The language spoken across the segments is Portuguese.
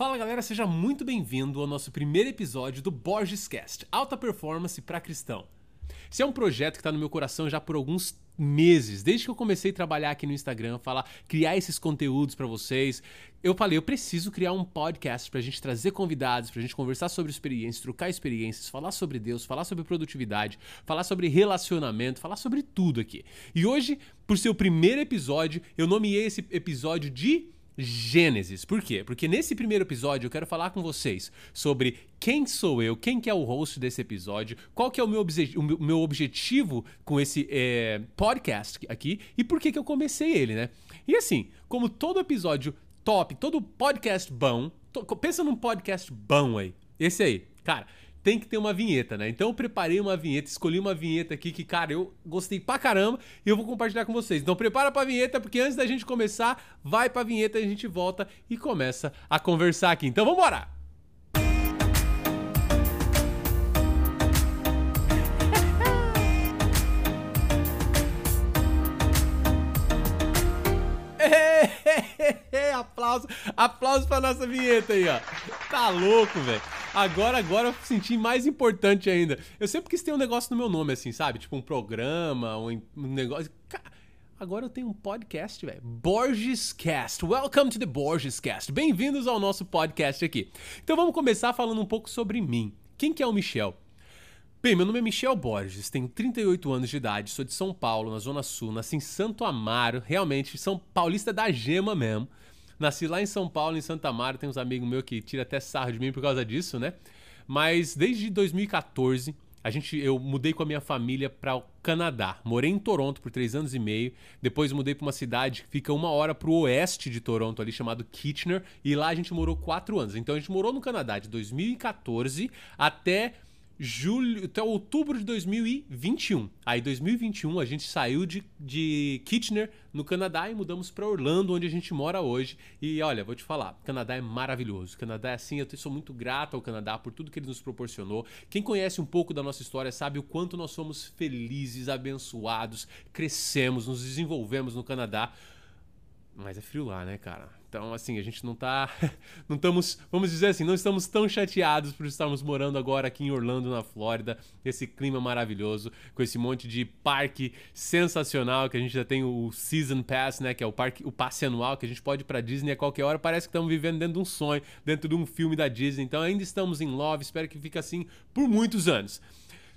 Fala galera, seja muito bem-vindo ao nosso primeiro episódio do Borges Cast, alta performance para cristão. Esse é um projeto que está no meu coração já por alguns meses, desde que eu comecei a trabalhar aqui no Instagram, falar, criar esses conteúdos para vocês. Eu falei, eu preciso criar um podcast para a gente trazer convidados, para a gente conversar sobre experiências, trocar experiências, falar sobre Deus, falar sobre produtividade, falar sobre relacionamento, falar sobre tudo aqui. E hoje, por ser o primeiro episódio, eu nomeei esse episódio de Gênesis. Por quê? Porque nesse primeiro episódio eu quero falar com vocês sobre quem sou eu, quem que é o host desse episódio, qual que é o meu, obje o meu objetivo com esse é, podcast aqui e por que que eu comecei ele, né? E assim, como todo episódio top, todo podcast bom, pensa num podcast bom aí, esse aí, cara tem que ter uma vinheta, né? Então eu preparei uma vinheta, escolhi uma vinheta aqui que, cara, eu gostei pra caramba e eu vou compartilhar com vocês. Então prepara pra vinheta, porque antes da gente começar, vai pra vinheta e a gente volta e começa a conversar aqui. Então vamos embora! aplauso, aplauso pra nossa vinheta aí, ó. Tá louco, velho. Agora, agora eu senti mais importante ainda. Eu sempre quis ter um negócio no meu nome, assim, sabe? Tipo um programa, um, negócio. Agora eu tenho um podcast, velho. Borges Cast. Welcome to the Borges Cast. Bem-vindos ao nosso podcast aqui. Então vamos começar falando um pouco sobre mim. Quem que é o Michel? Bem, meu nome é Michel Borges, tenho 38 anos de idade, sou de São Paulo, na Zona Sul, nasci em Santo Amaro, realmente, São Paulista da Gema mesmo. Nasci lá em São Paulo, em Santa Mara, tem uns amigos meus que tiram até sarro de mim por causa disso, né? Mas desde 2014, a gente, eu mudei com a minha família para o Canadá. Morei em Toronto por três anos e meio. Depois mudei para uma cidade que fica uma hora para o oeste de Toronto, ali chamado Kitchener. E lá a gente morou quatro anos. Então a gente morou no Canadá de 2014 até julho até outubro de 2021. Aí 2021 a gente saiu de, de Kitchener no Canadá e mudamos para Orlando, onde a gente mora hoje. E olha, vou te falar, Canadá é maravilhoso. Canadá é assim, eu sou muito grato ao Canadá por tudo que ele nos proporcionou. Quem conhece um pouco da nossa história sabe o quanto nós somos felizes, abençoados, crescemos, nos desenvolvemos no Canadá. Mas é frio lá, né, cara? Então, assim, a gente não tá. Não estamos, vamos dizer assim, não estamos tão chateados por estarmos morando agora aqui em Orlando, na Flórida, esse clima maravilhoso, com esse monte de parque sensacional, que a gente já tem o Season Pass, né? Que é o parque, o passe anual, que a gente pode ir pra Disney a qualquer hora. Parece que estamos vivendo dentro de um sonho, dentro de um filme da Disney. Então ainda estamos em love, espero que fique assim por muitos anos.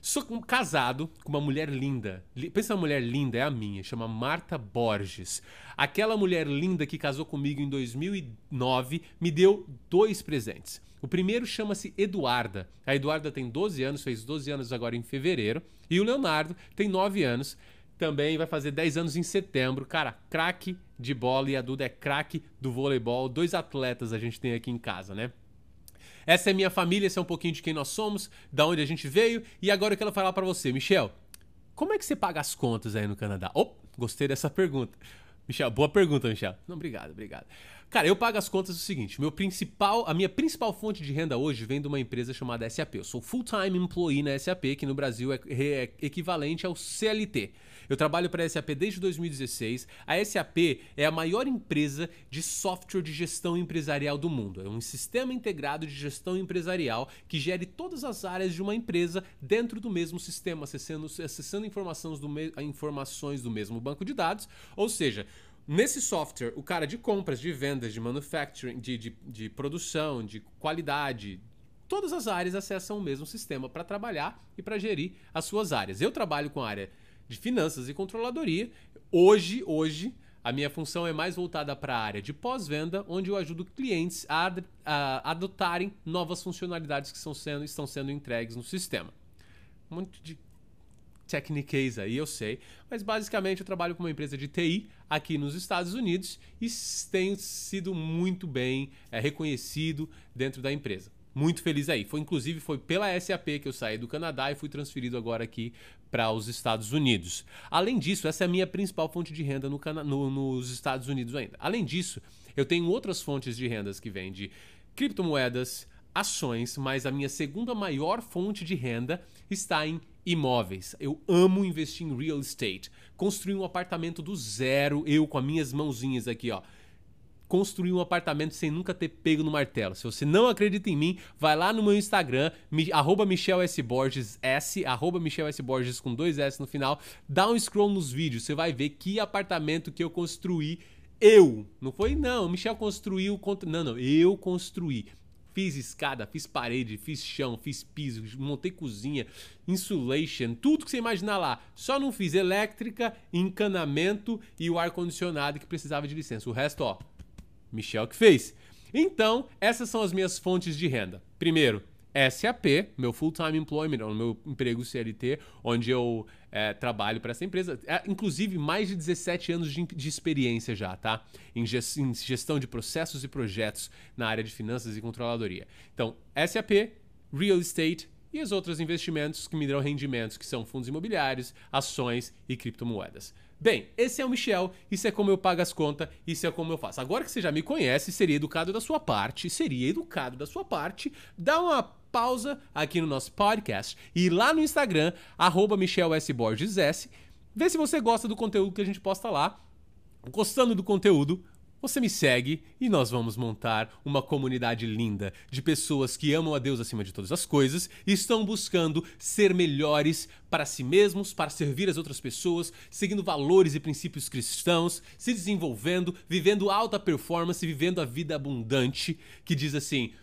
Sou casado com uma mulher linda. Pensa uma mulher linda, é a minha, chama Marta Borges. Aquela mulher linda que casou comigo em 2009 me deu dois presentes. O primeiro chama-se Eduarda. A Eduarda tem 12 anos, fez 12 anos agora em fevereiro. E o Leonardo tem 9 anos, também vai fazer 10 anos em setembro. Cara, craque de bola e a Duda é craque do voleibol. Dois atletas a gente tem aqui em casa, né? Essa é minha família, esse é um pouquinho de quem nós somos, da onde a gente veio. E agora eu quero falar para você, Michel. Como é que você paga as contas aí no Canadá? Oh, gostei dessa pergunta. Michel, boa pergunta, Michel. Não, obrigado, obrigado. Cara, eu pago as contas o seguinte: meu principal, a minha principal fonte de renda hoje vem de uma empresa chamada SAP. Eu sou full-time employee na SAP, que no Brasil é, é equivalente ao CLT. Eu trabalho para a SAP desde 2016. A SAP é a maior empresa de software de gestão empresarial do mundo. É um sistema integrado de gestão empresarial que gere todas as áreas de uma empresa dentro do mesmo sistema, acessando, acessando informações, do me, informações do mesmo banco de dados. Ou seja, Nesse software, o cara de compras, de vendas, de manufacturing, de, de, de produção, de qualidade, todas as áreas acessam o mesmo sistema para trabalhar e para gerir as suas áreas. Eu trabalho com a área de finanças e controladoria. Hoje, hoje, a minha função é mais voltada para a área de pós-venda, onde eu ajudo clientes a, a, adotarem novas funcionalidades que estão sendo, estão sendo entregues no sistema. Um monte de techniques aí, eu sei, mas basicamente eu trabalho com uma empresa de TI aqui nos Estados Unidos e tenho sido muito bem é, reconhecido dentro da empresa muito feliz aí. Foi inclusive foi pela SAP que eu saí do Canadá e fui transferido agora aqui para os Estados Unidos. Além disso, essa é a minha principal fonte de renda no, no, nos Estados Unidos ainda. Além disso, eu tenho outras fontes de rendas que vêm de criptomoedas, ações, mas a minha segunda maior fonte de renda está em imóveis. Eu amo investir em real estate. Construir um apartamento do zero, eu com as minhas mãozinhas aqui, ó construir um apartamento sem nunca ter pego no martelo. Se você não acredita em mim, vai lá no meu Instagram, mi, arroba Michel S. Borges, S, arroba Michel S. Borges com dois S no final, dá um scroll nos vídeos, você vai ver que apartamento que eu construí eu. Não foi, não, Michel construiu, não, não, eu construí. Fiz escada, fiz parede, fiz chão, fiz piso, montei cozinha, insulation, tudo que você imaginar lá. Só não fiz elétrica, encanamento e o ar-condicionado que precisava de licença. O resto, ó, Michel que fez. Então, essas são as minhas fontes de renda. Primeiro, SAP, meu full-time employment, o meu emprego CLT, onde eu é, trabalho para essa empresa. É, inclusive, mais de 17 anos de, de experiência já, tá? Em, em, gestão de processos e projetos na área de finanças e controladoria. Então, SAP, Real Estate e os outros investimentos que me dão rendimentos, que são fundos imobiliários, ações e criptomoedas. Bem, esse é o Michel, isso é como eu pago as contas, isso é como eu faço. Agora que você já me conhece, seria educado da sua parte, seria educado da sua parte, dar uma pausa aqui no nosso podcast e lá no Instagram, arroba S, vê se você gosta do conteúdo que a gente posta lá. Gostando do conteúdo, você me segue e nós vamos montar uma comunidade linda de pessoas que amam a Deus acima de todas as coisas e estão buscando ser melhores para si mesmos, para servir as outras pessoas, seguindo valores e princípios cristãos, se desenvolvendo, vivendo alta performance, vivendo a vida abundante, que diz assim: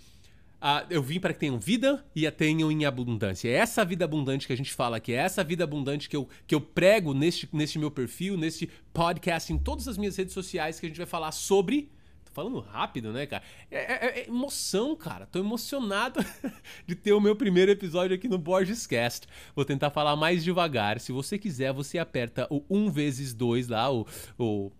ah, eu vim para que tenham vida e a tenham em abundância. É essa vida abundante que a gente fala aqui, é essa vida abundante que eu, que eu prego neste, neste meu perfil, neste podcast, em todas as minhas redes sociais, que a gente vai falar sobre. Tô falando rápido, né, cara? É, é, é emoção, cara. Tô emocionado de ter o meu primeiro episódio aqui no Borges Cast. Vou tentar falar mais devagar. Se você quiser, você aperta o 1 vezes 2 lá, o, o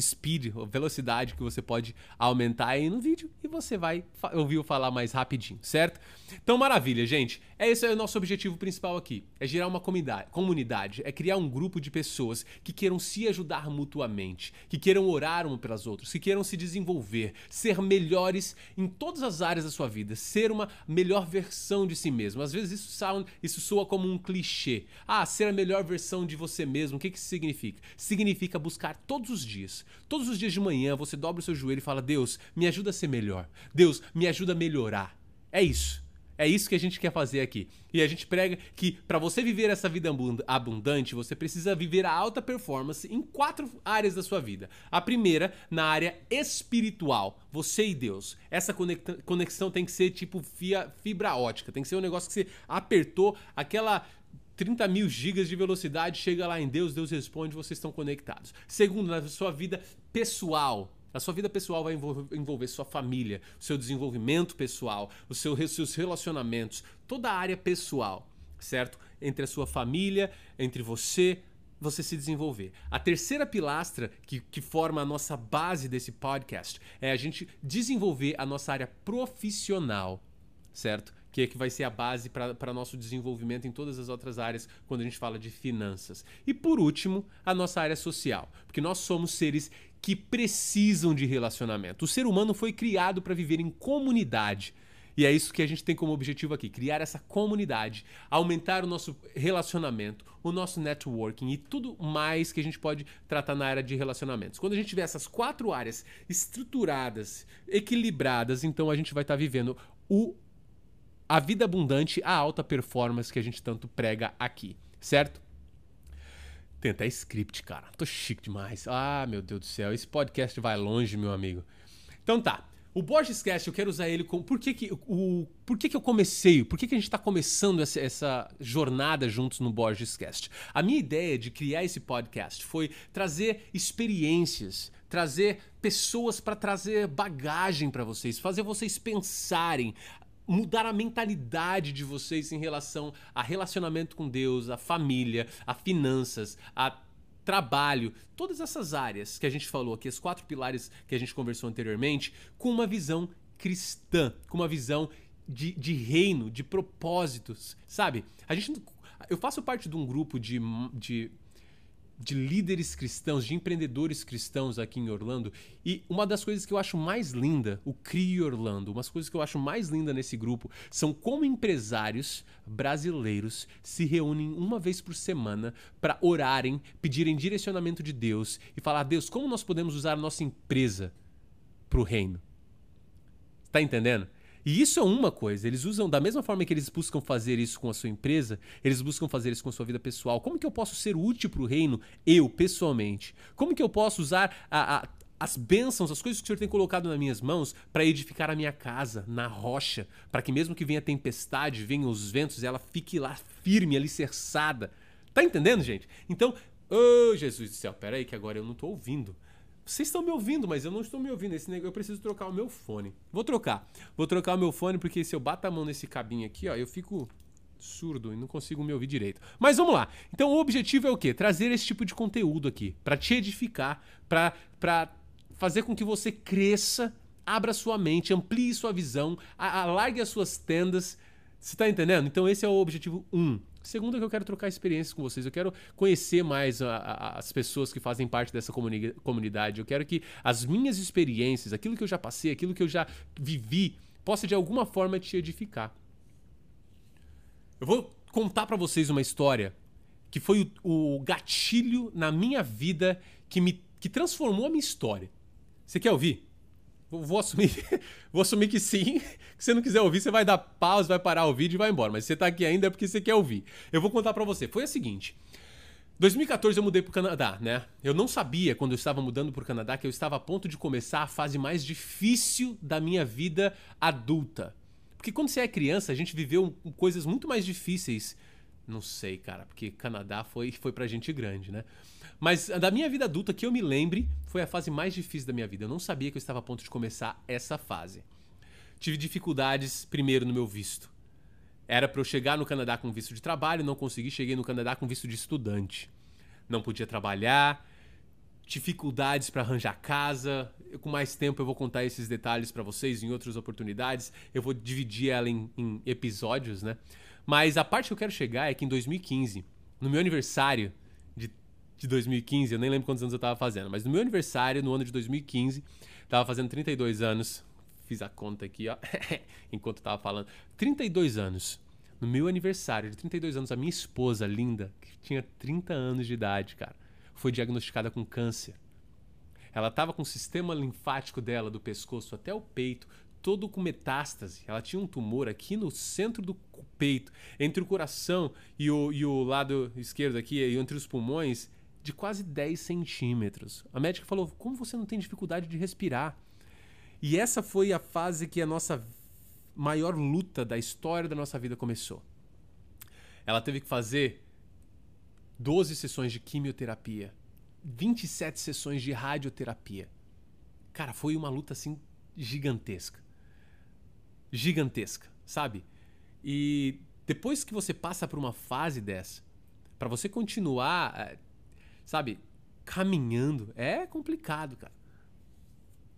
speed, velocidade que você pode aumentar aí no vídeo e você vai ouvir falar mais rapidinho, certo? Então, maravilha, gente. É esse é o nosso objetivo principal aqui. É gerar uma comunidade, é criar um grupo de pessoas que queiram se ajudar mutuamente, que queiram orar uma pelas outras, que queiram se desenvolver, ser melhores em todas as áreas da sua vida, ser uma melhor versão de si mesmo. Às vezes isso, sound, isso soa como um clichê. Ah, ser a melhor versão de você mesmo. O que, que isso significa? Significa buscar todos os dias. Todos os dias de manhã você dobra o seu joelho e fala: Deus, me ajuda a ser melhor. Deus, me ajuda a melhorar. É isso. É isso que a gente quer fazer aqui. E a gente prega que para você viver essa vida abundante, você precisa viver a alta performance em quatro áreas da sua vida. A primeira, na área espiritual, você e Deus. Essa conexão tem que ser tipo fibra ótica, tem que ser um negócio que você apertou, aquela 30 mil gigas de velocidade, chega lá em Deus, Deus responde, vocês estão conectados. Segundo, na sua vida pessoal. A sua vida pessoal vai envolver sua família, o seu desenvolvimento pessoal, os seus relacionamentos, toda a área pessoal, certo? Entre a sua família, entre você, você se desenvolver. A terceira pilastra que, que forma a nossa base desse podcast é a gente desenvolver a nossa área profissional, certo? Que é que vai ser a base para nosso desenvolvimento em todas as outras áreas quando a gente fala de finanças. E por último, a nossa área social, porque nós somos seres que precisam de relacionamento. O ser humano foi criado para viver em comunidade. E é isso que a gente tem como objetivo aqui: criar essa comunidade, aumentar o nosso relacionamento, o nosso networking e tudo mais que a gente pode tratar na área de relacionamentos. Quando a gente tiver essas quatro áreas estruturadas, equilibradas, então a gente vai estar tá vivendo o a vida abundante, a alta performance que a gente tanto prega aqui, certo? Tem até script, cara. Tô chique demais. Ah, meu Deus do céu. Esse podcast vai longe, meu amigo. Então tá. O Borges Cast, eu quero usar ele como. Por que, que, o, por que, que eu comecei? Por que, que a gente está começando essa, essa, jornada juntos no Borges Cast? A minha ideia de criar esse podcast foi trazer experiências, trazer pessoas para trazer bagagem para vocês, fazer vocês pensarem, mudar a mentalidade de vocês em relação a relacionamento com Deus, a família, a finanças, a trabalho, todas essas áreas que a gente falou aqui, os quatro pilares que a gente conversou anteriormente, com uma visão cristã, com uma visão de, de reino, de propósitos, sabe? A gente, eu faço parte de um grupo de, de de líderes cristãos, de empreendedores cristãos aqui em Orlando. E uma das coisas que eu acho mais linda, o CRI Orlando, umas coisas que eu acho mais linda nesse grupo são como empresários brasileiros se reúnem uma vez por semana para orarem, pedirem direcionamento de Deus e falar: Deus, como nós podemos usar a nossa empresa pro reino. Tá entendendo? E isso é uma coisa. Eles usam, da mesma forma que eles buscam fazer isso com a sua empresa, eles buscam fazer isso com a sua vida pessoal. Como que eu posso ser útil para o reino, eu, pessoalmente? Como que eu posso usar a, a, as bênçãos, as coisas que o Senhor tem colocado nas minhas mãos para edificar a minha casa na rocha, para que mesmo que venha tempestade, venham os ventos, ela fique lá firme, alicerçada. Tá entendendo, gente? Então, oh, Jesus do céu, peraí que agora eu não tô ouvindo. Vocês estão me ouvindo, mas eu não estou me ouvindo. Esse negócio, eu preciso trocar o meu fone. Vou trocar. Vou trocar o meu fone porque se eu bato a mão nesse cabinho aqui, ó, eu fico surdo e não consigo me ouvir direito. Mas vamos lá. Então o objetivo é o quê? Trazer esse tipo de conteúdo aqui para te edificar, para para fazer com que você cresça, abra sua mente, amplie sua visão, alargue as suas tendas. Você está entendendo? Então esse é o objetivo 1. Um. Segundo que eu quero trocar experiências com vocês. Eu quero conhecer mais a, a, as pessoas que fazem parte dessa comuni comunidade. Eu quero que as minhas experiências, aquilo que eu já passei, aquilo que eu já vivi, possa de alguma forma te edificar. Eu vou contar para vocês uma história que foi o, o, gatilho na minha vida que me que transformou a minha história. Você quer ouvir? Vou assumir, vou assumir que sim. Se você não quiser ouvir, você vai dar pausa, vai parar o vídeo e vai embora. Mas se você tá aqui ainda é porque você quer ouvir. Eu vou contar para você. Foi a seguinte. 2014 eu mudei pro Canadá, né? Eu não sabia quando eu estava mudando pro Canadá que eu estava a ponto de começar a fase mais difícil da minha vida adulta. Porque quando você é criança, a gente viveu coisas muito mais difíceis. Não sei, cara, porque Canadá foi foi pra gente grande, né? Mas da minha vida adulta, que eu me lembre, foi a fase mais difícil da minha vida. Eu não sabia que eu estava a ponto de começar essa fase. Tive dificuldades, primeiro, no meu visto. Era para eu chegar no Canadá com visto de trabalho, não consegui. Cheguei no Canadá com visto de estudante. Não podia trabalhar, dificuldades para arranjar casa. Com mais tempo eu vou contar esses detalhes para vocês em outras oportunidades. Eu vou dividir ela em, em, episódios, né? Mas a parte que eu quero chegar é que em 2015, no meu aniversário, de 2015, eu nem lembro quantos anos eu tava fazendo, mas no meu aniversário, no ano de 2015, tava fazendo 32 anos. Fiz a conta aqui, ó, enquanto eu tava falando. 32 anos. No meu aniversário de 32 anos, a minha esposa linda, que tinha 30 anos de idade, cara, foi diagnosticada com câncer. Ela tava com o sistema linfático dela, do pescoço até o peito, todo com metástase. Ela tinha um tumor aqui no centro do peito, entre o coração e o, e o lado esquerdo aqui, entre os pulmões de quase 10 centímetros. A médica falou: como você não tem dificuldade de respirar? E essa foi a fase que a nossa maior luta da história da nossa vida começou. Ela teve que fazer 12 sessões de quimioterapia, 27 sessões de radioterapia. Cara, foi uma luta assim gigantesca. Gigantesca, sabe? E depois que você passa por uma fase dessa, para você continuar eh, sabe, caminhando. É complicado, cara.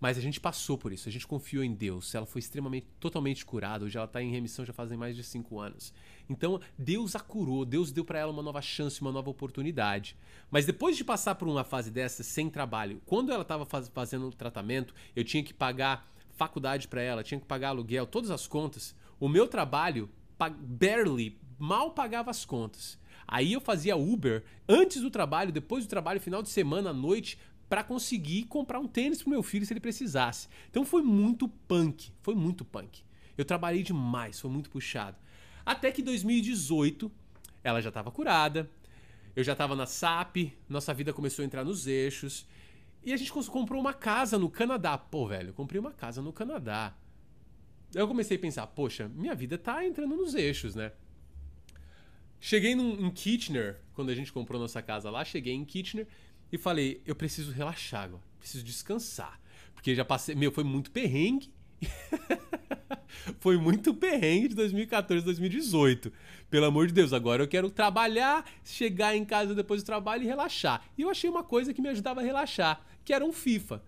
Mas a gente passou por isso, a gente confiou em Deus. Ela foi extremamente, totalmente curada. Hoje ela está em remissão já fazem mais de cinco anos. Então Deus a curou, Deus deu para ela uma nova chance, uma nova oportunidade. Mas depois de passar por uma fase dessa sem trabalho, quando ela estava faz, fazendo o tratamento, eu tinha que pagar faculdade para ela, tinha que pagar aluguel, todas as contas. O meu trabalho barely, mal pagava as contas. Aí eu fazia Uber antes do trabalho, depois do trabalho, final de semana, à noite, para conseguir comprar um tênis pro meu filho se ele precisasse. Então foi muito punk, foi muito punk. Eu trabalhei demais, foi muito puxado. Até que 2018, ela já estava curada, eu já estava na SAP, nossa vida começou a entrar nos eixos. E a gente comprou uma casa no Canadá. Pô, velho, comprei uma casa no Canadá. Eu comecei a pensar, poxa, minha vida tá entrando nos eixos, né? Cheguei num, em Kitchener, quando a gente comprou nossa casa lá, cheguei em Kitchener e falei, eu preciso relaxar agora, preciso descansar. Porque já passei, meu, foi muito perrengue. foi muito perrengue de 2014 2018. Pelo amor de Deus, agora eu quero trabalhar, chegar em casa depois do trabalho e relaxar. E eu achei uma coisa que me ajudava a relaxar, que era um FIFA.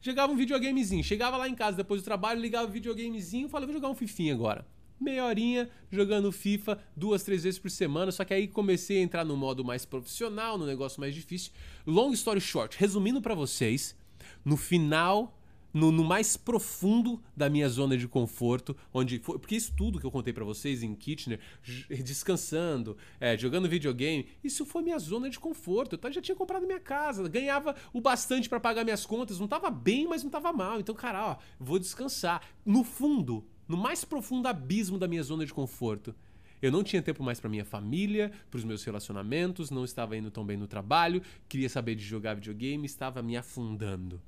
Chegava um videogamezinho, chegava lá em casa depois do trabalho, ligava o videogamezinho falava, vou jogar um fifinha agora meia horinha jogando FIFA duas, três vezes por semana. Só que aí comecei a entrar no modo mais profissional, no negócio mais difícil. Long story short, resumindo para vocês, no final no, no, mais profundo da minha zona de conforto, onde foi, porque isso tudo que eu contei para vocês em Kitchener, descansando, é, jogando videogame, isso foi minha zona de conforto. Eu já tinha comprado minha casa, ganhava o bastante para pagar minhas contas, não tava bem, mas não tava mal. Então, cara, ó, vou descansar. No fundo, no mais profundo abismo da minha zona de conforto, eu não tinha tempo mais para minha família, para os meus relacionamentos, não estava indo tão bem no trabalho, queria saber de jogar videogame, estava me afundando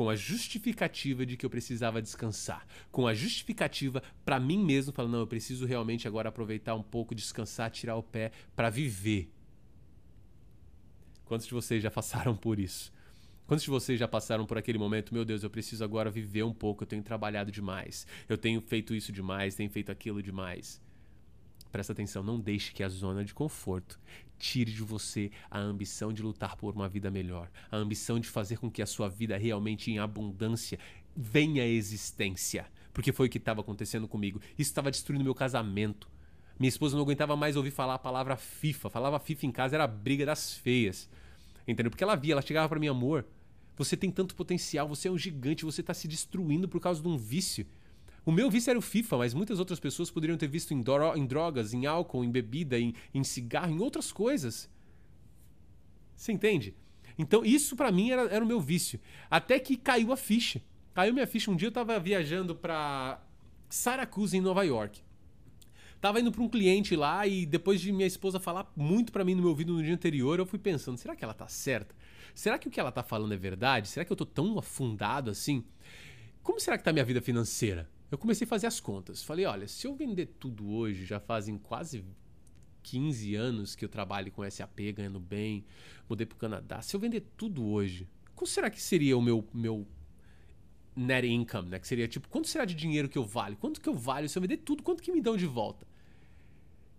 com a justificativa de que eu precisava descansar, com a justificativa para mim mesmo, falando, não, eu preciso realmente agora aproveitar um pouco, descansar, tirar o pé para viver. Quantos de vocês já passaram por isso? Quantos de vocês já passaram por aquele momento, meu Deus, eu preciso agora viver um pouco, eu tenho trabalhado demais, eu tenho feito isso demais, tenho feito aquilo demais. Presta atenção, não deixe que a zona de conforto tire de você a ambição de lutar por uma vida melhor, a ambição de fazer com que a sua vida realmente em abundância venha à existência. Porque foi o que estava acontecendo comigo. Isso estava destruindo meu casamento. Minha esposa não aguentava mais ouvir falar a palavra FIFA. Falava FIFA em casa, era a briga das feias. Entendeu? Porque ela via, ela chegava para mim, amor, você tem tanto potencial, você é um gigante, você está se destruindo por causa de um vício. O meu vício era o FIFA, mas muitas outras pessoas poderiam ter visto em, em drogas, em álcool, em bebida, em, em cigarro, em outras coisas. Você entende? Então, isso para mim era, era o meu vício. Até que caiu a ficha. Caiu minha ficha. Um dia eu tava viajando para Syracuse, em Nova York. Tava indo para um cliente lá e depois de minha esposa falar muito para mim no meu ouvido no dia anterior, eu fui pensando: será que ela tá certa? Será que o que ela tá falando é verdade? Será que eu tô tão afundado assim? Como será que tá minha vida financeira? Eu comecei a fazer as contas. Falei, olha, se eu vender tudo hoje, já fazem quase 15 anos que eu trabalho com SAP, ganhando bem, mudei para o Canadá. Se eu vender tudo hoje, qual será que seria o meu, meu net income, né? Que seria tipo, quanto será de dinheiro que eu valho? Quanto que eu valho se eu vender tudo? Quanto que me dão de volta?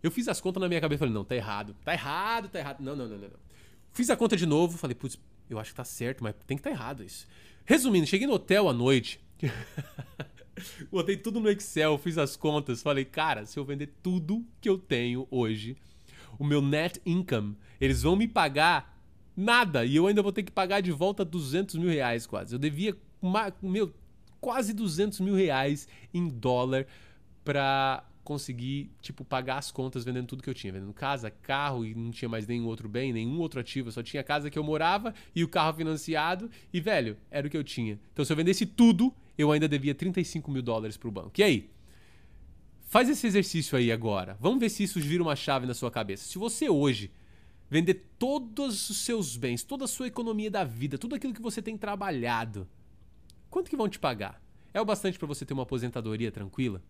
Eu fiz as contas na minha cabeça e falei, não, tá errado. Tá errado, tá errado. Não, não, não, não. Fiz a conta de novo, falei, putz, eu acho que tá certo, mas tem que tá errado isso. Resumindo, cheguei no hotel à noite. Botei tudo no Excel, fiz as contas, falei, cara, se eu vender tudo que eu tenho hoje, o meu net income, eles vão me pagar nada e eu ainda vou ter que pagar de volta 200 mil reais quase. Eu devia, meu, quase 200 mil reais em dólar pra conseguir, tipo, pagar as contas vendendo tudo que eu tinha. Vendendo casa, carro e não tinha mais nenhum outro bem, nenhum outro ativo. só tinha a casa que eu morava e o carro financiado. E, velho, era o que eu tinha. Então, se eu vendesse tudo, eu ainda devia 35 mil dólares pro banco. E aí? Faz esse exercício aí agora. Vamos ver se isso vira uma chave na sua cabeça. Se você hoje vender todos os seus bens, toda a sua economia da vida, tudo aquilo que você tem trabalhado, quanto que vão te pagar? É o bastante para você ter uma aposentadoria tranquila?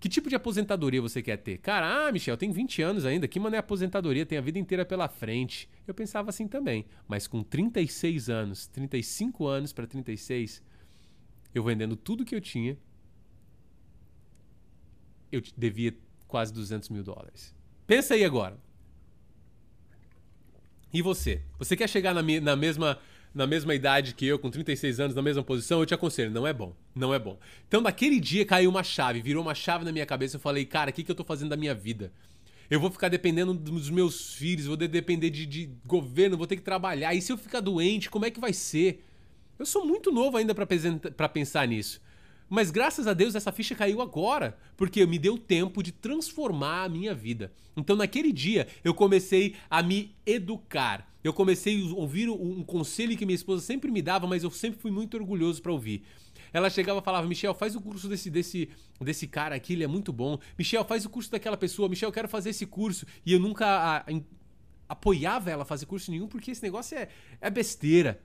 Que tipo de aposentadoria você quer ter? Cara, ah, Michel, tem 20 anos ainda, que mané aposentadoria, tem a vida inteira pela frente. Eu pensava assim também, mas com 36 anos, 35 anos para 36, eu vendendo tudo que eu tinha, eu devia quase 200 mil dólares. Pensa aí agora. E você? Você quer chegar na, na, mesma, na mesma idade que eu, com 36 anos, na mesma posição? Eu te aconselho, não é bom. Não é bom. Então, naquele dia caiu uma chave, virou uma chave na minha cabeça. Eu falei, cara, o que, que eu tô fazendo da minha vida? Eu vou ficar dependendo dos meus filhos, vou depender de, de governo, vou ter que trabalhar. E se eu ficar doente, como é que vai ser? Eu sou muito novo ainda para pensar nisso. Mas graças a Deus essa ficha caiu agora, porque me deu tempo de transformar a minha vida. Então naquele dia eu comecei a me educar. Eu comecei a ouvir um conselho que minha esposa sempre me dava, mas eu sempre fui muito orgulhoso para ouvir. Ela chegava e falava: Michel, faz o curso desse, desse, desse cara aqui, ele é muito bom. Michel, faz o curso daquela pessoa. Michel, eu quero fazer esse curso. E eu nunca a, a, apoiava ela a fazer curso nenhum, porque esse negócio é, é besteira.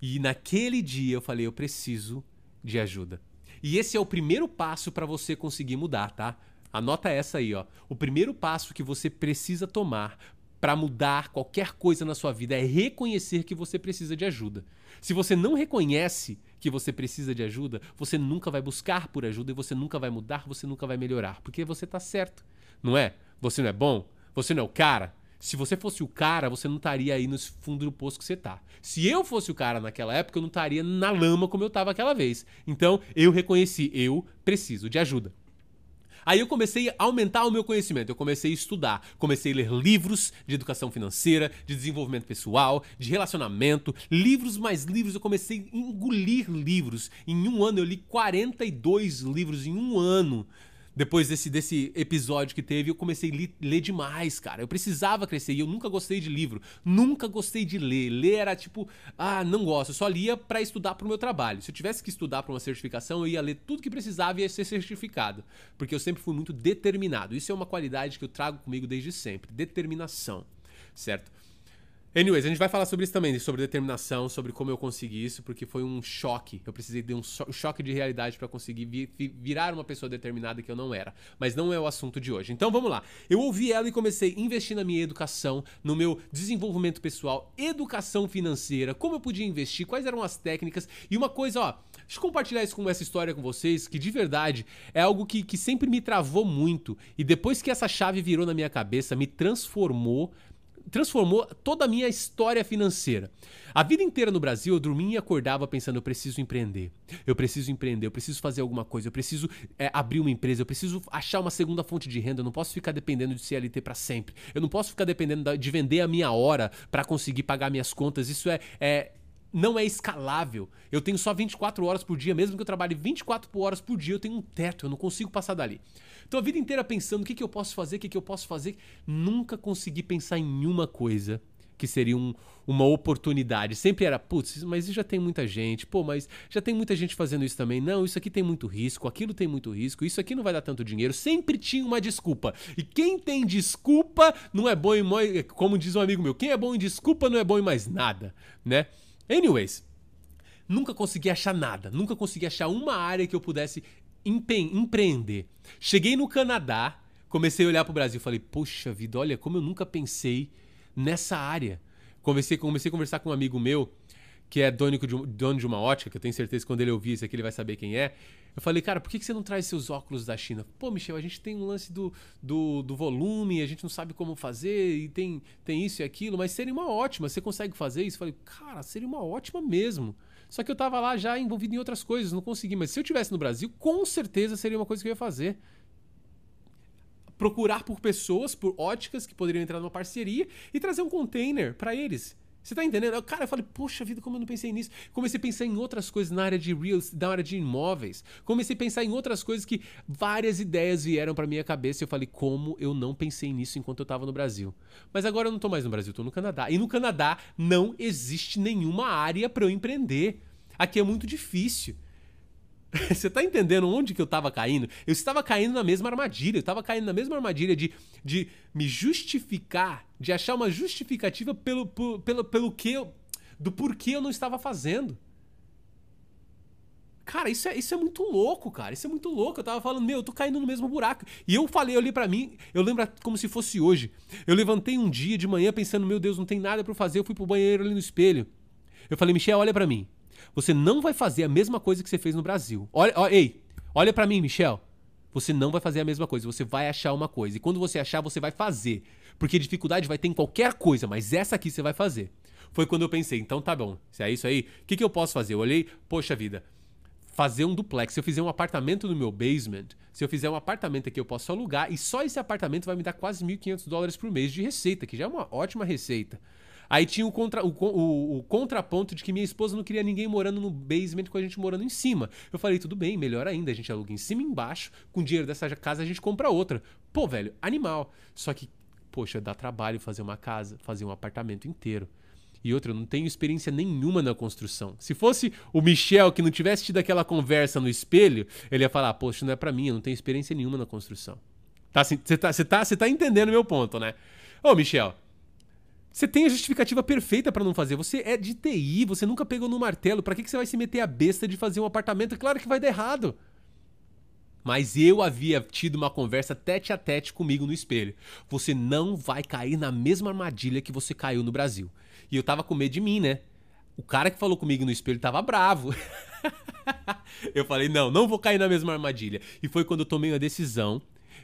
E naquele dia eu falei, eu preciso de ajuda. E esse é o primeiro passo para você conseguir mudar, tá? Anota essa aí, ó. O primeiro passo que você precisa tomar para mudar qualquer coisa na sua vida é reconhecer que você precisa de ajuda. Se você não reconhece que você precisa de ajuda, você nunca vai buscar por ajuda e você nunca vai mudar, você nunca vai melhorar, porque você tá certo, não é? Você não é bom? Você não é o cara? Se você fosse o cara, você não estaria aí no fundo do poço que você tá. Se eu fosse o cara naquela época, eu não estaria na lama como eu estava aquela vez. Então, eu reconheci, eu preciso de ajuda. Aí eu comecei a aumentar o meu conhecimento, eu comecei a estudar, comecei a ler livros de educação financeira, de desenvolvimento pessoal, de relacionamento, livros mais livros, eu comecei a engolir livros. Em um ano eu li 42 livros em um ano depois desse, desse episódio que teve, eu comecei a ler, demais, cara. Eu precisava crescer e eu nunca gostei de livro. Nunca gostei de ler. Ler era tipo, ah, não gosto. Eu só lia para estudar pro meu trabalho. Se eu tivesse que estudar para uma certificação, eu ia ler tudo que precisava e ia ser certificado. Porque eu sempre fui muito determinado. Isso é uma qualidade que eu trago comigo desde sempre. Determinação, certo? Anyways, a gente vai falar sobre isso também, sobre determinação, sobre como eu consegui isso, porque foi um choque. Eu precisei de um choque de realidade para conseguir virar uma pessoa determinada que eu não era. Mas não é o assunto de hoje. Então vamos lá. Eu ouvi ela e comecei a investir na minha educação, no meu desenvolvimento pessoal, educação financeira, como eu podia investir, quais eram as técnicas. E uma coisa, ó, deixa eu compartilhar isso com essa história com vocês, que de verdade é algo que, que sempre me travou muito. E depois que essa chave virou na minha cabeça, me transformou transformou toda a minha história financeira. A vida inteira no Brasil eu dormia e acordava pensando: eu preciso empreender, eu preciso empreender, eu preciso fazer alguma coisa, eu preciso é, abrir uma empresa, eu preciso achar uma segunda fonte de renda, eu não posso ficar dependendo de CLT para sempre, eu não posso ficar dependendo de vender a minha hora para conseguir pagar minhas contas. Isso é, é não é escalável. Eu tenho só 24 horas por dia, mesmo que eu trabalhe 24 horas por dia, eu tenho um teto, eu não consigo passar dali. Então a vida inteira pensando o que, que eu posso fazer, o que, que eu posso fazer, nunca consegui pensar em uma coisa que seria um, uma oportunidade. Sempre era, putz, mas já tem muita gente, pô, mas já tem muita gente fazendo isso também. Não, isso aqui tem muito risco, aquilo tem muito risco, isso aqui não vai dar tanto dinheiro. Sempre tinha uma desculpa. E quem tem desculpa não é bom em como diz um amigo meu, quem é bom em desculpa não é bom em mais nada, né? Anyways, nunca consegui achar nada, nunca consegui achar uma área que eu pudesse empreender. Cheguei no Canadá, comecei a olhar para o Brasil, falei, poxa vida, olha como eu nunca pensei nessa área. Comecei, comecei a conversar com um amigo meu, que é dono de, dono de uma ótica, que eu tenho certeza que quando ele ouvir isso aqui ele vai saber quem é. Eu falei, cara, por que você não traz seus óculos da China? Pô, Michel, a gente tem um lance do, do, do volume, a gente não sabe como fazer, e tem, tem isso e aquilo, mas seria uma ótima, você consegue fazer isso? Eu falei, cara, seria uma ótima mesmo. Só que eu tava lá já envolvido em outras coisas, não consegui. Mas se eu tivesse no Brasil, com certeza seria uma coisa que eu ia fazer. Procurar por pessoas, por óticas que poderiam entrar numa parceria e trazer um container para eles. Você tá entendendo? Cara, eu falei, poxa vida, como eu não pensei nisso? Comecei a pensar em outras coisas na área de real, na área de imóveis. Comecei a pensar em outras coisas que várias ideias vieram para minha cabeça e eu falei, como eu não pensei nisso enquanto eu tava no Brasil? Mas agora eu não tô mais no Brasil, tô no Canadá. E no Canadá não existe nenhuma área para eu empreender. Aqui é muito difícil. Você tá entendendo onde que eu tava caindo? Eu estava caindo na mesma armadilha. Eu estava caindo na mesma armadilha de, de me justificar, de achar uma justificativa pelo, pelo, pelo que eu, do porquê eu não estava fazendo. Cara, isso é, isso é muito louco, cara. Isso é muito louco. Eu tava falando, meu, eu tô caindo no mesmo buraco. E eu falei ali para mim, eu lembro como se fosse hoje. Eu levantei um dia de manhã pensando, meu Deus, não tem nada para fazer. Eu fui pro banheiro ali no espelho. Eu falei, Michel, olha para mim. Você não vai fazer a mesma coisa que você fez no Brasil. Olha, ó, ei, olha para mim, Michel. Você não vai fazer a mesma coisa, você vai achar uma coisa. E quando você achar, você vai fazer. Porque dificuldade vai ter em qualquer coisa, mas essa aqui você vai fazer. Foi quando eu pensei, então tá bom, se é isso aí, o que, que eu posso fazer? Eu olhei, poxa vida, fazer um duplex. Se eu fizer um apartamento no meu basement, se eu fizer um apartamento aqui, eu posso alugar, e só esse apartamento vai me dar quase 1.500 dólares por mês de receita, que já é uma ótima receita. Aí tinha o, contra, o, o, o, contraponto de que minha esposa não queria ninguém morando no basement com a gente morando em cima. Eu falei, tudo bem, melhor ainda, a gente aluga em cima e embaixo, com o dinheiro dessa casa a gente compra outra. Pô, velho, animal. Só que, poxa, dá trabalho fazer uma casa, fazer um apartamento inteiro. E outra, eu não tenho experiência nenhuma na construção. Se fosse o Michel que não tivesse tido aquela conversa no espelho, ele ia falar: Poxa, não é para mim, eu não tenho experiência nenhuma na construção. Você tá, tá, tá, tá entendendo o meu ponto, né? Ô, Michel, você tem a justificativa perfeita para não fazer. Você é de TI, você nunca pegou no martelo. Para que, que você vai se meter a besta de fazer um apartamento? Claro que vai dar errado. Mas eu havia tido uma conversa tete a tete comigo no espelho. Você não vai cair na mesma armadilha que você caiu no Brasil. E eu tava com medo de mim, né? O cara que falou comigo no espelho tava bravo. eu falei: não, não vou cair na mesma armadilha. E foi quando eu tomei a decisão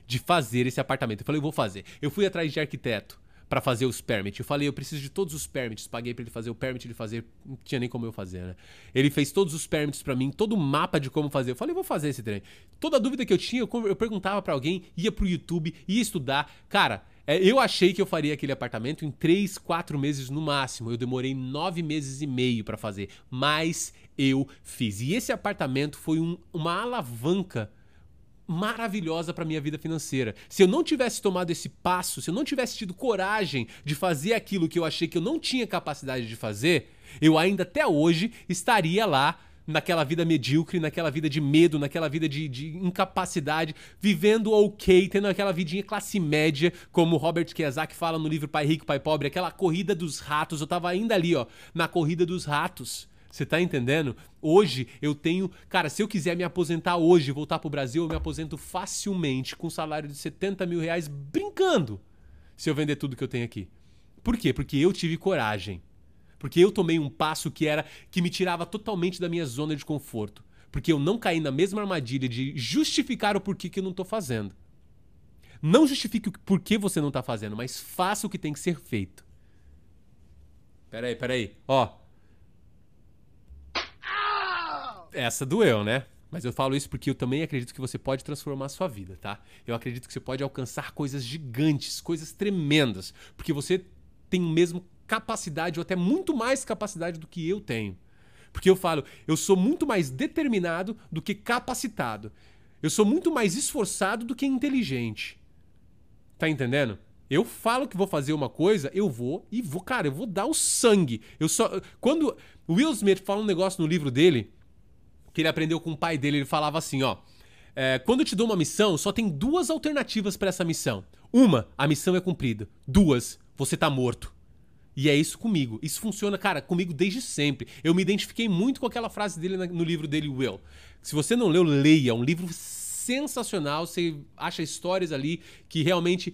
de fazer esse apartamento. Eu falei: eu vou fazer. Eu fui atrás de arquiteto para fazer os permits. Eu falei, eu preciso de todos os permits. Paguei para ele fazer o permit de fazer, não tinha nem como eu fazer, né? Ele fez todos os permits para mim, todo o mapa de como fazer. Eu falei, vou fazer esse trem. Toda dúvida que eu tinha, eu, eu perguntava para alguém, ia pro YouTube, ia estudar. Cara, é, eu achei que eu faria aquele apartamento em 3, 4 meses no máximo. Eu demorei 9 meses e meio para fazer, mas eu fiz. E esse apartamento foi um, uma alavanca maravilhosa para minha vida financeira. Se eu não tivesse tomado esse passo, se eu não tivesse tido coragem de fazer aquilo que eu achei que eu não tinha capacidade de fazer, eu ainda até hoje estaria lá naquela vida medíocre, naquela vida de medo, naquela vida de, de, incapacidade, vivendo ok, tendo aquela vidinha classe média, como Robert Kiyosaki fala no livro Pai Rico, Pai Pobre, aquela corrida dos ratos. Eu tava ainda ali, ó, na corrida dos ratos. Você tá entendendo? Hoje eu tenho. Cara, se eu quiser me aposentar hoje e voltar pro Brasil, eu me aposento facilmente com um salário de 70 mil reais brincando. Se eu vender tudo que eu tenho aqui. Por quê? Porque eu tive coragem. Porque eu tomei um passo que era que me tirava totalmente da minha zona de conforto. Porque eu não caí na mesma armadilha de justificar o porquê que eu não tô fazendo. Não justifique o porquê você não tá fazendo, mas faça o que tem que ser feito. Peraí, peraí. Ó, essa doeu, né? Mas eu falo isso porque eu também acredito que você pode transformar a sua vida, tá? Eu acredito que você pode alcançar coisas gigantes, coisas tremendas, porque você tem mesmo capacidade ou até muito mais capacidade do que eu tenho. Porque eu falo, eu sou muito mais determinado do que capacitado. Eu sou muito mais esforçado do que inteligente. Tá entendendo? Eu falo que vou fazer uma coisa, eu vou e vou, cara, eu vou dar o sangue. Eu só quando Will Smith fala um negócio no livro dele, que ele aprendeu com o pai dele. Ele falava assim, ó. É, quando eu te dou uma missão, só tem duas alternativas para essa missão. Uma, a missão é cumprida. Duas, você tá morto. E é isso comigo. Isso funciona, cara, comigo desde sempre. Eu me identifiquei muito com aquela frase dele no livro dele, Will. Se você não leu, leia. É um livro sensacional. Você acha histórias ali que realmente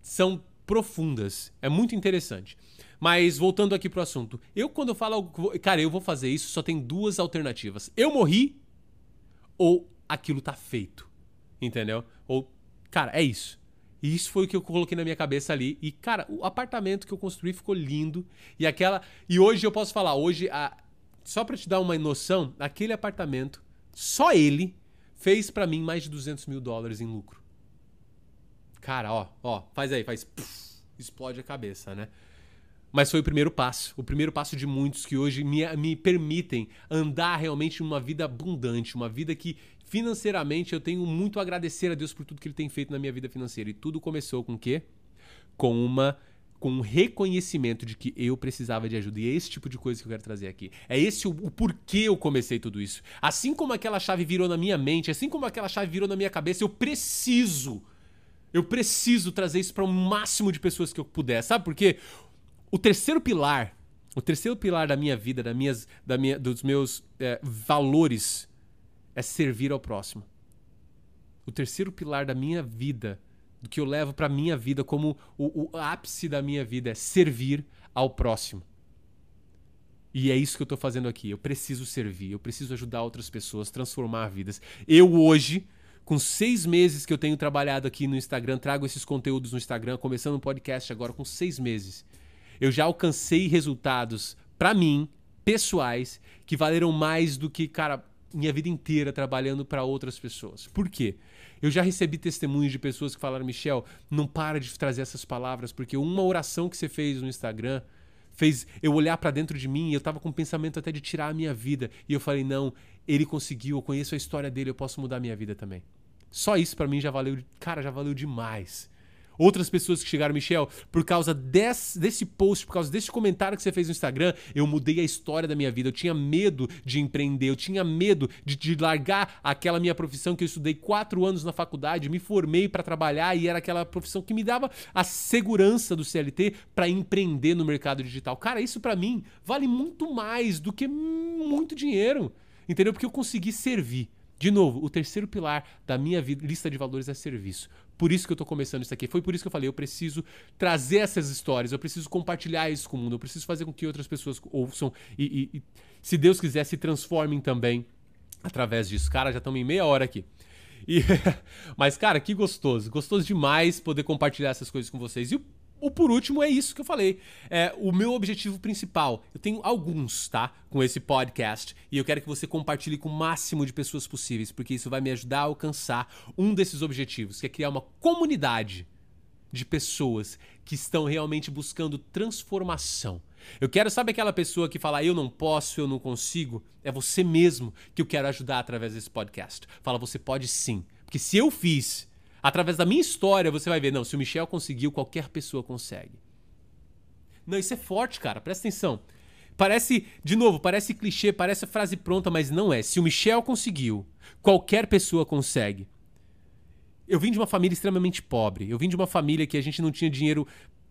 são profundas. É muito interessante. Mas voltando aqui pro assunto. Eu, quando eu falo, cara, eu vou fazer isso, só tem duas alternativas. Eu morri ou aquilo tá feito. Entendeu? Ou, cara, é isso. E isso foi o que eu coloquei na minha cabeça ali. E, cara, o apartamento que eu construí ficou lindo. E aquela. E hoje eu posso falar, hoje, a... só pra te dar uma noção, aquele apartamento, só ele, fez para mim mais de 200 mil dólares em lucro. Cara, ó, ó, faz aí, faz. Puff, explode a cabeça, né? Mas foi o primeiro passo, o primeiro passo de muitos que hoje me, me permitem andar realmente uma vida abundante, uma vida que financeiramente eu tenho muito a agradecer a Deus por tudo que Ele tem feito na minha vida financeira. E tudo começou com o quê? Com uma com um reconhecimento de que eu precisava de ajuda. E é esse tipo de coisa que eu quero trazer aqui. É esse o, o, porquê eu comecei tudo isso. Assim como aquela chave virou na minha mente, assim como aquela chave virou na minha cabeça, eu preciso. Eu preciso trazer isso para o máximo de pessoas que eu puder. Sabe por quê? O terceiro pilar, o terceiro pilar da minha vida, da minhas, da minha, dos meus é, valores, é servir ao próximo. O terceiro pilar da minha vida, do que eu levo para minha vida como o, o ápice da minha vida, é servir ao próximo. E é isso que eu estou fazendo aqui. Eu preciso servir, eu preciso ajudar outras pessoas, transformar vidas. Eu hoje, com seis meses que eu tenho trabalhado aqui no Instagram, trago esses conteúdos no Instagram, começando um podcast agora com seis meses eu já alcancei resultados para mim, pessoais, que valeram mais do que, cara, minha vida inteira trabalhando para outras pessoas. Por quê? Eu já recebi testemunhos de pessoas que falaram: Michel, não para de trazer essas palavras, porque uma oração que você fez no Instagram fez eu olhar para dentro de mim e eu tava com o pensamento até de tirar a minha vida. E eu falei: não, ele conseguiu, eu conheço a história dele, eu posso mudar a minha vida também. Só isso para mim já valeu, cara, já valeu demais. Outras pessoas que chegaram, Michel, por causa desse, desse post, por causa desse comentário que você fez no Instagram, eu mudei a história da minha vida. Eu tinha medo de empreender, eu tinha medo de, de largar aquela minha profissão que eu estudei quatro anos na faculdade, me formei para trabalhar e era aquela profissão que me dava a segurança do CLT para empreender no mercado digital. Cara, isso para mim vale muito mais do que muito dinheiro. Entendeu? Porque eu consegui servir. De novo, o terceiro pilar da minha lista de valores é serviço. Por isso que eu estou começando isso aqui. Foi por isso que eu falei, eu preciso trazer essas histórias, eu preciso compartilhar isso com o mundo, eu preciso fazer com que outras pessoas ouçam e, e, e se Deus quiser, se transformem também através disso. Cara, já estamos em meia hora aqui. E, mas, cara, que gostoso. Gostoso demais poder compartilhar essas coisas com vocês. E o o por último é isso que eu falei. É o meu objetivo principal. Eu tenho alguns, tá? Com esse podcast. E eu quero que você compartilhe com o máximo de pessoas possíveis, porque isso vai me ajudar a alcançar um desses objetivos, que é criar uma comunidade de pessoas que estão realmente buscando transformação. Eu quero, sabe aquela pessoa que fala, eu não posso, eu não consigo? É você mesmo que eu quero ajudar através desse podcast. Fala, você pode sim. Porque se eu fiz, através da minha história, você vai ver, não, se o Michel conseguiu, qualquer pessoa consegue. Não, isso é forte, cara, presta atenção. Parece, de novo, parece clichê, parece frase pronta, mas não é. Se o Michel conseguiu, qualquer pessoa consegue. Eu vim de uma família extremamente pobre. Eu vim de uma família que a gente não tinha dinheiro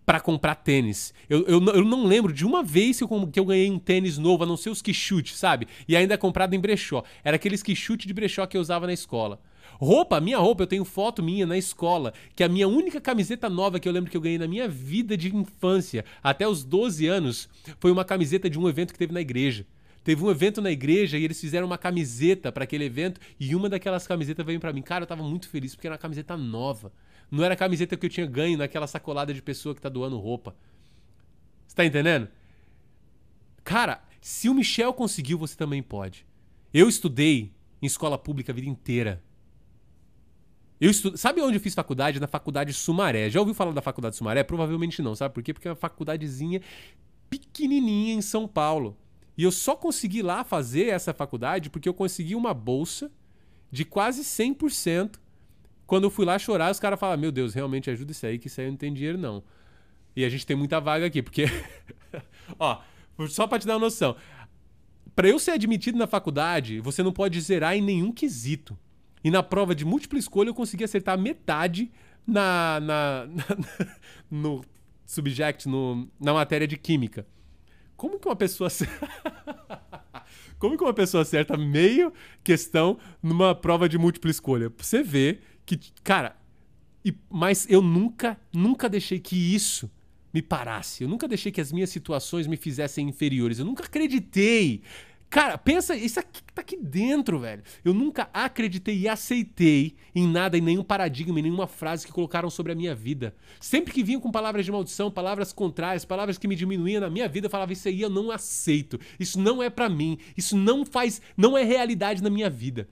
para comprar tênis. Eu, eu, eu, não lembro de uma vez que eu, que eu ganhei um tênis novo, a não ser os quichute, sabe? E ainda é comprado em brechó. Era aqueles quichute de brechó que eu usava na escola. Roupa, minha roupa, eu tenho foto minha na escola, que a minha única camiseta nova que eu lembro que eu ganhei na minha vida de infância, até os 12 anos, foi uma camiseta de um evento que teve na igreja. Teve um evento na igreja e eles fizeram uma camiseta para aquele evento e uma daquelas camisetas veio para mim. Cara, eu tava muito feliz porque era uma camiseta nova. Não era a camiseta que eu tinha ganho naquela sacolada de pessoa que tá doando roupa. Você tá entendendo? Cara, se o Michel conseguiu, você também pode. Eu estudei em escola pública a vida inteira. Eu estudo... Sabe onde eu fiz faculdade? Na faculdade Sumaré. Já ouviu falar da faculdade Sumaré? Provavelmente não, sabe por quê? Porque é uma faculdadezinha pequenininha em São Paulo. E eu só consegui lá fazer essa faculdade porque eu consegui uma bolsa de quase 100%. Quando eu fui lá chorar, os caras falaram: Meu Deus, realmente ajuda isso aí, que isso aí não tem dinheiro não. E a gente tem muita vaga aqui, porque. Ó, só pra te dar uma noção. Para eu ser admitido na faculdade, você não pode zerar em nenhum quesito. E na prova de múltipla escolha eu consegui acertar metade na, na, na no subject, no, na matéria de química. Como que uma pessoa Como que uma pessoa acerta meio questão numa prova de múltipla escolha? Você vê que, cara, e, mas eu nunca, nunca deixei que isso me parasse. Eu nunca deixei que as minhas situações me fizessem inferiores. Eu nunca acreditei Cara, pensa, isso aqui tá aqui dentro, velho. Eu nunca acreditei e aceitei em nada, em nenhum paradigma, em nenhuma frase que colocaram sobre a minha vida. Sempre que vinham com palavras de maldição, palavras contrárias, palavras que me diminuíam na minha vida, eu falava isso aí eu não aceito. Isso não é para mim. Isso não faz, não é realidade na minha vida.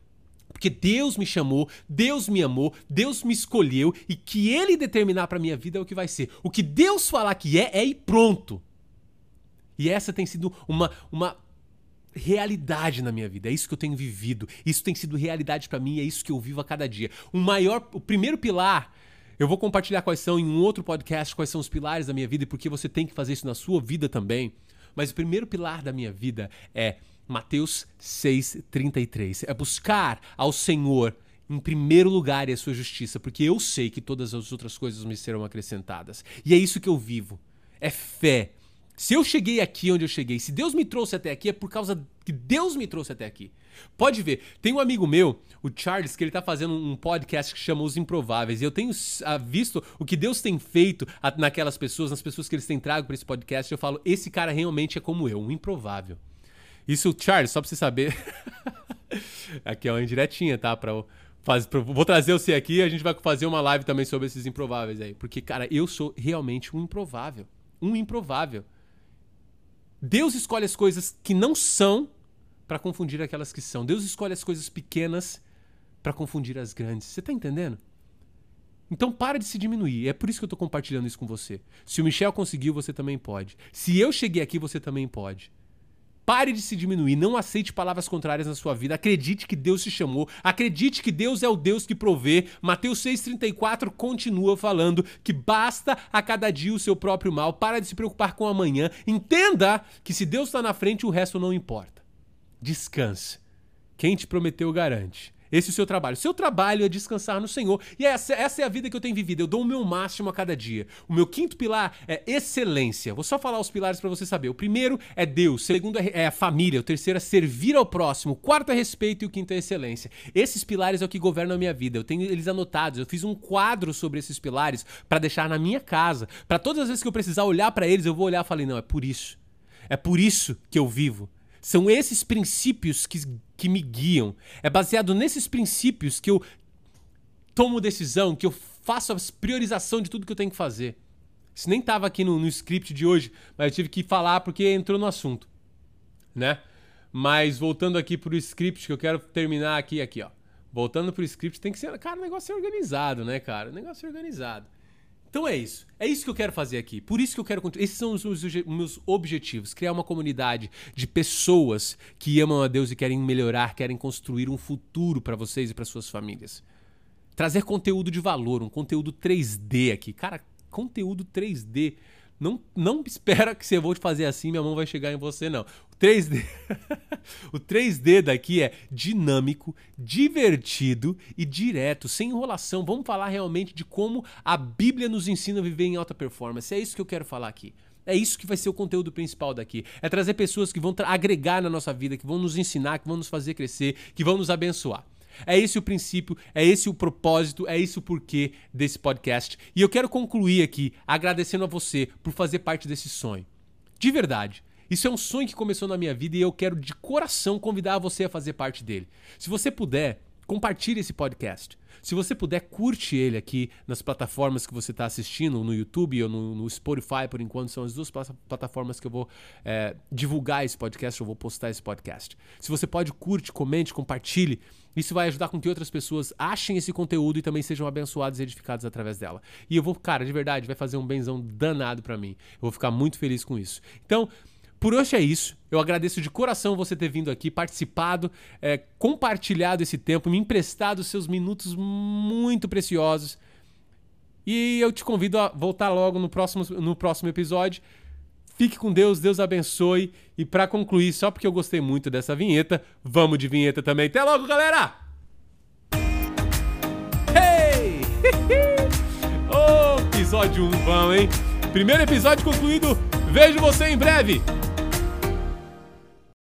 Porque Deus me chamou, Deus me amou, Deus me escolheu e que ele determinar para minha vida é o que vai ser. O que Deus falar que é, é e pronto. E essa tem sido uma, uma realidade na minha vida. É isso que eu tenho vivido. Isso tem sido realidade para mim, é isso que eu vivo a cada dia. O maior, o primeiro pilar, eu vou compartilhar quais são em um outro podcast, quais são os pilares da minha vida e porque você tem que fazer isso na sua vida também. Mas o primeiro pilar da minha vida é Mateus 6:33. É buscar ao Senhor em primeiro lugar e a sua justiça, porque eu sei que todas as outras coisas me serão acrescentadas. E é isso que eu vivo. É fé se eu cheguei aqui onde eu cheguei, se Deus me trouxe até aqui, é por causa que Deus me trouxe até aqui. Pode ver, tem um amigo meu, o Charles, que ele tá fazendo um podcast que chama Os Improváveis. E eu tenho ah, visto o que Deus tem feito naquelas pessoas, nas pessoas que eles têm trago para esse podcast. Eu falo, esse cara realmente é como eu, um improvável. Isso, Charles, só pra você saber. aqui é uma indiretinha, tá? Pra, Faz, vou trazer você aqui e a gente vai fazer uma live também sobre esses improváveis aí. Porque, cara, eu sou realmente um improvável. Um improvável. Deus escolhe as coisas que não são para confundir aquelas que são. Deus escolhe as coisas pequenas para confundir as grandes. Você tá entendendo? Então para de se diminuir. É por isso que eu tô compartilhando isso com você. Se o Michel conseguiu, você também pode. Se eu cheguei aqui, você também pode. Pare de se diminuir, não aceite palavras contrárias na sua vida. Acredite que Deus te chamou, acredite que Deus é o Deus que provê. Mateus 6:34 continua falando que basta a cada dia o seu próprio mal. Para de se preocupar com amanhã. Entenda que se Deus está na frente, o resto não importa. Descanse. Quem te prometeu garante. Esse é o seu trabalho. Seu trabalho é descansar no Senhor. E essa, essa é a vida que eu tenho vivido. Eu dou o meu máximo a cada dia. O meu quinto pilar é excelência. Vou só falar os pilares para você saber. O primeiro é Deus. O segundo é, é a família. O terceiro é servir ao próximo. O quarto é respeito e o quinto é excelência. Esses pilares é o que governam a minha vida. Eu tenho eles anotados. Eu fiz um quadro sobre esses pilares para deixar na minha casa. Para todas as vezes que eu precisar olhar para eles, eu vou olhar e falei: não, é por isso. É por isso que eu vivo. São esses princípios que, que me guiam. É baseado nesses princípios que eu tomo decisão, que eu faço a priorização de tudo que eu tenho que fazer. Isso nem tava aqui no, no script de hoje, mas eu tive que falar porque entrou no assunto, né? Mas voltando aqui pro script, que eu quero terminar aqui, aqui, ó. Voltando pro script, tem que ser. Cara, o negócio é organizado, né, cara? O negócio é organizado. Então é isso. É isso que eu quero fazer aqui. Por isso que eu quero. Esses são os meus objetivos: criar uma comunidade de pessoas que amam a Deus e querem melhorar, querem construir um futuro para vocês e para suas famílias. Trazer conteúdo de valor, um conteúdo 3D aqui. Cara, conteúdo 3D. Não, não espera que você vou fazer assim, minha mão vai chegar em você, não. O 3D, o 3D daqui é dinâmico, divertido e direto, sem enrolação. Vamos falar realmente de como a Bíblia nos ensina a viver em alta performance. É isso que eu quero falar aqui. É isso que vai ser o conteúdo principal daqui. É trazer pessoas que vão agregar na nossa vida, que vão nos ensinar, que vão nos fazer crescer, que vão nos abençoar. É esse o princípio, é esse o propósito, é esse o porquê desse podcast. E eu quero concluir aqui agradecendo a você por fazer parte desse sonho. De verdade. Isso é um sonho que começou na minha vida e eu quero de coração convidar você a fazer parte dele. Se você puder, compartilhe esse podcast. Se você puder, curte ele aqui nas plataformas que você está assistindo, no YouTube ou no, no, Spotify, por enquanto, são as duas plataformas que eu vou é, divulgar esse podcast, eu vou postar esse podcast. Se você pode, curte, comente, compartilhe. Isso vai ajudar com que outras pessoas achem esse conteúdo e também sejam abençoados e edificados através dela. E eu vou, cara, de verdade, vai fazer um benzão danado para mim. Eu vou ficar muito feliz com isso. Então, por hoje é isso. Eu agradeço de coração você ter vindo aqui, participado, é, compartilhado esse tempo, me emprestado seus minutos muito preciosos. E eu te convido a voltar logo no próximo, no próximo episódio. Fique com Deus, Deus abençoe. E para concluir, só porque eu gostei muito dessa vinheta, vamos de vinheta também. Até logo, galera! Hey! oh, episódio 1 bom, hein? Primeiro episódio concluído. Vejo você em breve.